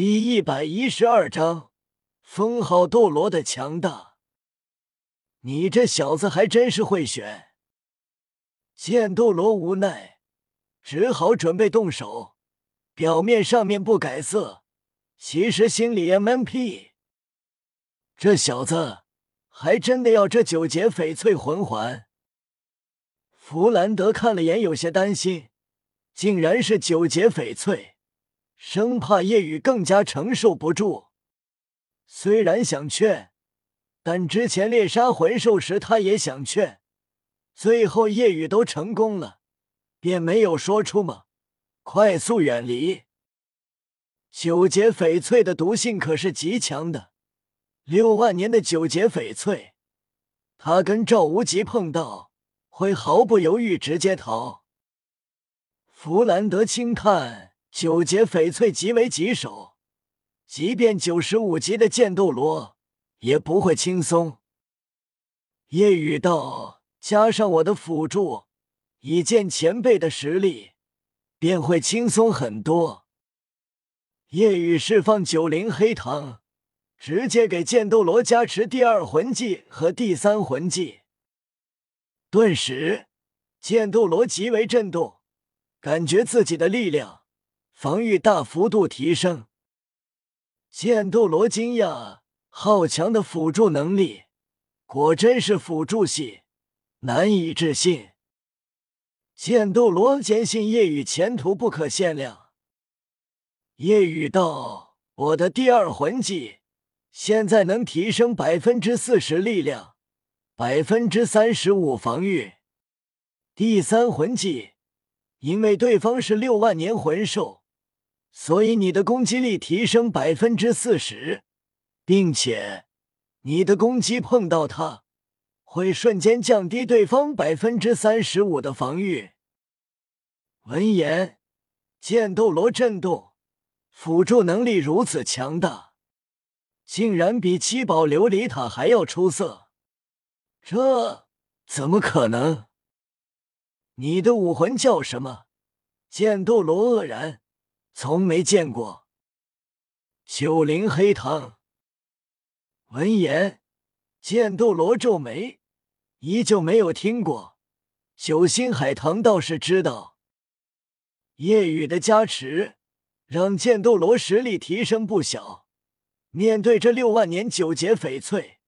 第一百一十二章，封号斗罗的强大。你这小子还真是会选。剑斗罗无奈，只好准备动手。表面上面不改色，其实心里 MMP。这小子还真的要这九节翡翠魂环。弗兰德看了眼，有些担心，竟然是九节翡翠。生怕夜雨更加承受不住，虽然想劝，但之前猎杀魂兽时他也想劝，最后夜雨都成功了，便没有说出嘛。快速远离！九节翡翠的毒性可是极强的，六万年的九节翡翠，他跟赵无极碰到，会毫不犹豫直接逃。弗兰德轻叹。九节翡翠极为棘手，即便九十五级的剑斗罗也不会轻松。夜雨道：“加上我的辅助，以剑前辈的实力，便会轻松很多。”夜雨释放九灵黑糖，直接给剑斗罗加持第二魂技和第三魂技。顿时，剑斗罗极为震动，感觉自己的力量。防御大幅度提升，剑斗罗惊讶，好强的辅助能力，果真是辅助系，难以置信。剑斗罗坚信夜雨前途不可限量。夜雨道：“我的第二魂技现在能提升百分之四十力量，百分之三十五防御。第三魂技，因为对方是六万年魂兽。”所以你的攻击力提升百分之四十，并且你的攻击碰到他，会瞬间降低对方百分之三十五的防御。闻言，剑斗罗震动，辅助能力如此强大，竟然比七宝琉璃塔还要出色，这怎么可能？你的武魂叫什么？剑斗罗愕然。从没见过九灵黑糖。闻言，剑斗罗皱眉，依旧没有听过。九星海棠倒是知道。夜雨的加持让剑斗罗实力提升不小。面对这六万年九节翡翠，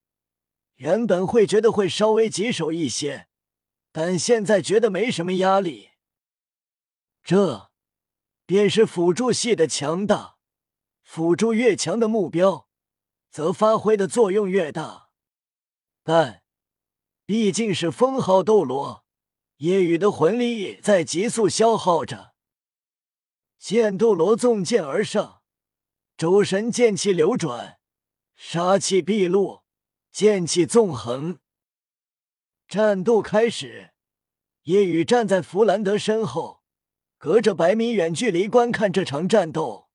原本会觉得会稍微棘手一些，但现在觉得没什么压力。这。便是辅助系的强大，辅助越强的目标，则发挥的作用越大。但毕竟是封号斗罗，夜雨的魂力也在急速消耗着。剑斗罗纵剑而上，周身剑气流转，杀气毕露，剑气纵横。战斗开始，夜雨站在弗兰德身后。隔着百米远距离观看这场战斗，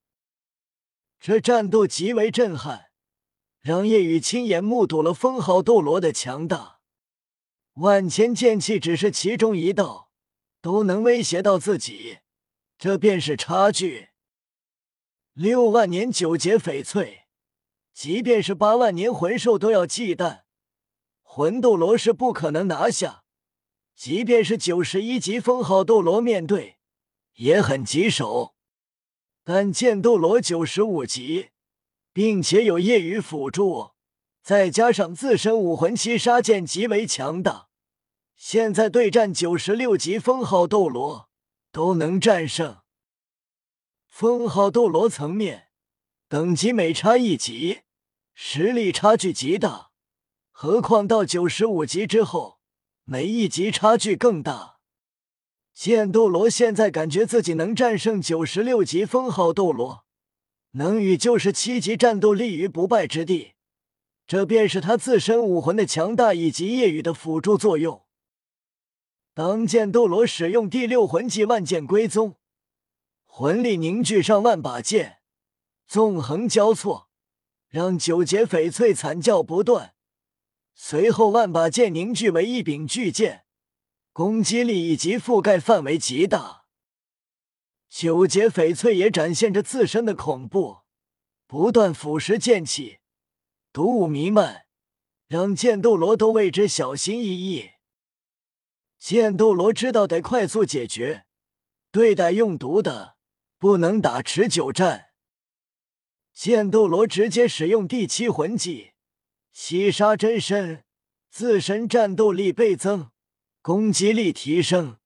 这战斗极为震撼，让叶雨亲眼目睹了封号斗罗的强大。万千剑气只是其中一道，都能威胁到自己，这便是差距。六万年九节翡翠，即便是八万年魂兽都要忌惮，魂斗罗是不可能拿下。即便是九十一级封号斗罗面对。也很棘手，但剑斗罗九十五级，并且有夜雨辅助，再加上自身武魂七杀剑极为强大，现在对战九十六级封号斗罗都能战胜。封号斗罗层面等级每差一级，实力差距极大，何况到九十五级之后，每一级差距更大。剑斗罗现在感觉自己能战胜九十六级封号斗罗，能与九十七级战斗立于不败之地，这便是他自身武魂的强大以及夜雨的辅助作用。当剑斗罗使用第六魂技万剑归宗，魂力凝聚上万把剑，纵横交错，让九节翡翠惨叫不断。随后，万把剑凝聚为一柄巨剑。攻击力以及覆盖范围极大，九节翡翠也展现着自身的恐怖。不断腐蚀剑气，毒雾弥漫，让剑斗罗都为之小心翼翼。剑斗罗知道得快速解决，对待用毒的不能打持久战。剑斗罗直接使用第七魂技“洗杀真身”，自身战斗力倍增，攻击力提升，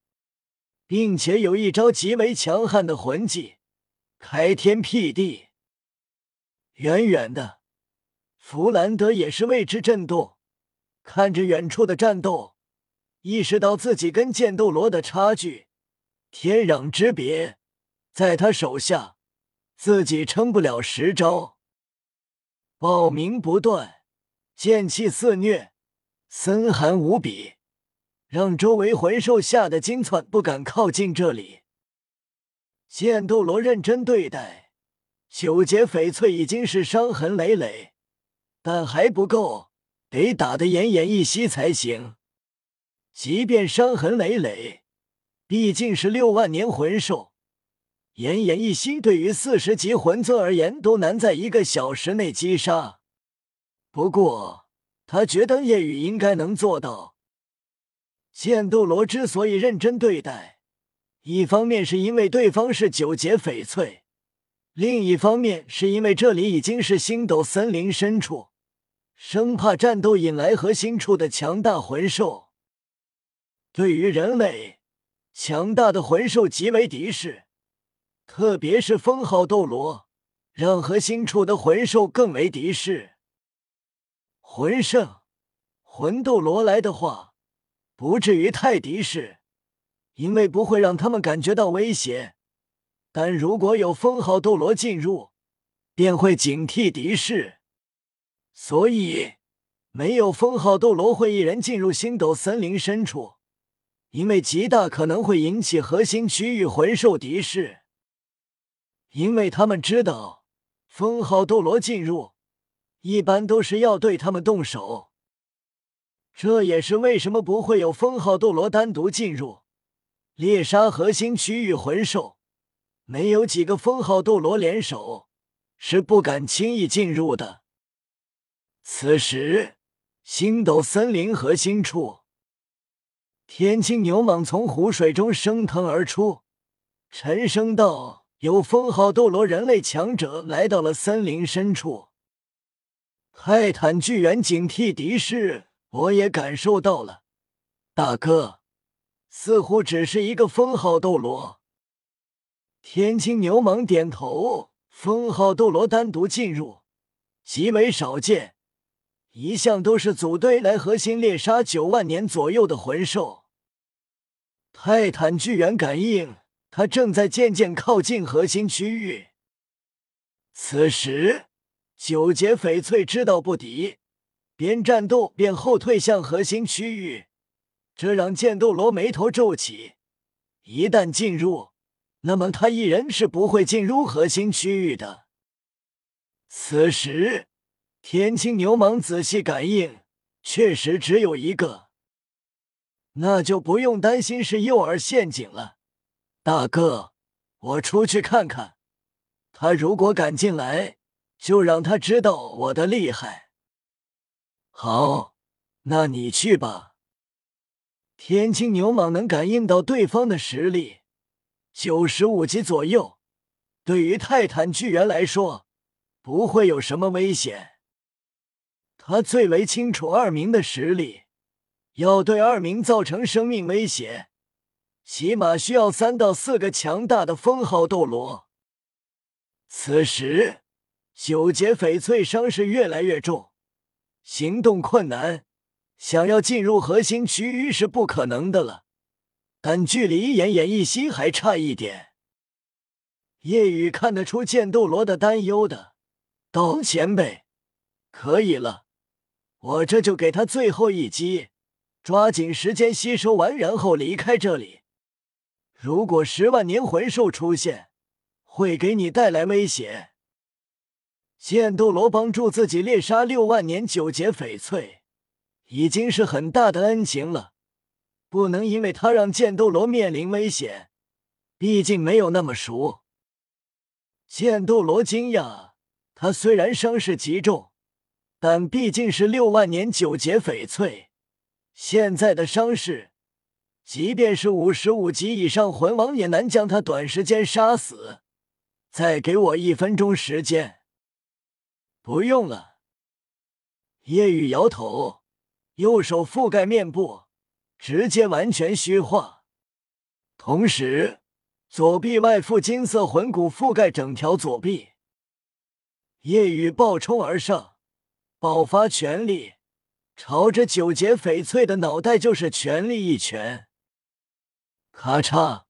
并且有一招极为强悍的魂技“开天辟地”。远远的，弗兰德也是为之震动，看着远处的战斗。意识到自己跟剑斗罗的差距，天壤之别，在他手下，自己撑不了十招。爆鸣不断，剑气肆虐，森寒无比，让周围魂兽吓得惊窜，不敢靠近这里。剑斗罗认真对待，九节翡翠已经是伤痕累累，但还不够，得打得奄奄一息才行。即便伤痕累累，毕竟是六万年魂兽，奄奄一息对于四十级魂尊而言都难在一个小时内击杀。不过他觉得夜雨应该能做到。剑斗罗之所以认真对待，一方面是因为对方是九节翡翠，另一方面是因为这里已经是星斗森林深处，生怕战斗引来核心处的强大魂兽。对于人类，强大的魂兽极为敌视，特别是封号斗罗，让核心处的魂兽更为敌视。魂圣、魂斗罗来的话，不至于太敌视，因为不会让他们感觉到威胁。但如果有封号斗罗进入，便会警惕敌视。所以，没有封号斗罗会一人进入星斗森林深处。因为极大可能会引起核心区域魂兽敌视，因为他们知道封号斗罗进入，一般都是要对他们动手。这也是为什么不会有封号斗罗单独进入猎杀核心区域魂兽，没有几个封号斗罗联手是不敢轻易进入的。此时，星斗森林核心处。天青牛蟒从湖水中升腾而出，沉声道：“有封号斗罗人类强者来到了森林深处。”泰坦巨猿警惕敌视，我也感受到了，大哥，似乎只是一个封号斗罗。天青牛蟒点头，封号斗罗单独进入极为少见，一向都是组队来核心猎杀九万年左右的魂兽。泰坦巨猿感应，他正在渐渐靠近核心区域。此时，九节翡翠知道不敌，边战斗边后退向核心区域，这让剑斗罗眉头皱起。一旦进入，那么他一人是不会进入核心区域的。此时，天青牛蟒仔细感应，确实只有一个。那就不用担心是诱饵陷阱了，大哥，我出去看看。他如果敢进来，就让他知道我的厉害。好，那你去吧。天青牛蟒能感应到对方的实力，九十五级左右，对于泰坦巨猿来说，不会有什么危险。他最为清楚二明的实力。要对二明造成生命威胁，起码需要三到四个强大的封号斗罗。此时，九节翡翠伤势越来越重，行动困难，想要进入核心区域是不可能的了。但距离奄奄一息还差一点。夜雨看得出剑斗罗的担忧的，道：“前辈，可以了，我这就给他最后一击。”抓紧时间吸收完，然后离开这里。如果十万年魂兽出现，会给你带来威胁。剑斗罗帮助自己猎杀六万年九节翡翠，已经是很大的恩情了，不能因为他让剑斗罗面临危险。毕竟没有那么熟。剑斗罗惊讶，他虽然伤势极重，但毕竟是六万年九节翡翠，现在的伤势，即便是五十五级以上魂王也难将他短时间杀死。再给我一分钟时间。不用了。夜雨摇头，右手覆盖面部，直接完全虚化，同时左臂外附金色魂骨覆盖整条左臂。夜雨暴冲而上，爆发全力，朝着九节翡翠的脑袋就是全力一拳。咔嚓，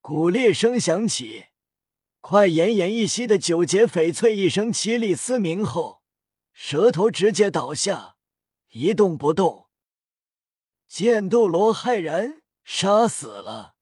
骨裂声响起，快奄奄一息的九节翡翠一声凄厉嘶鸣后，舌头直接倒下，一动不动。剑斗罗骇然，杀死了。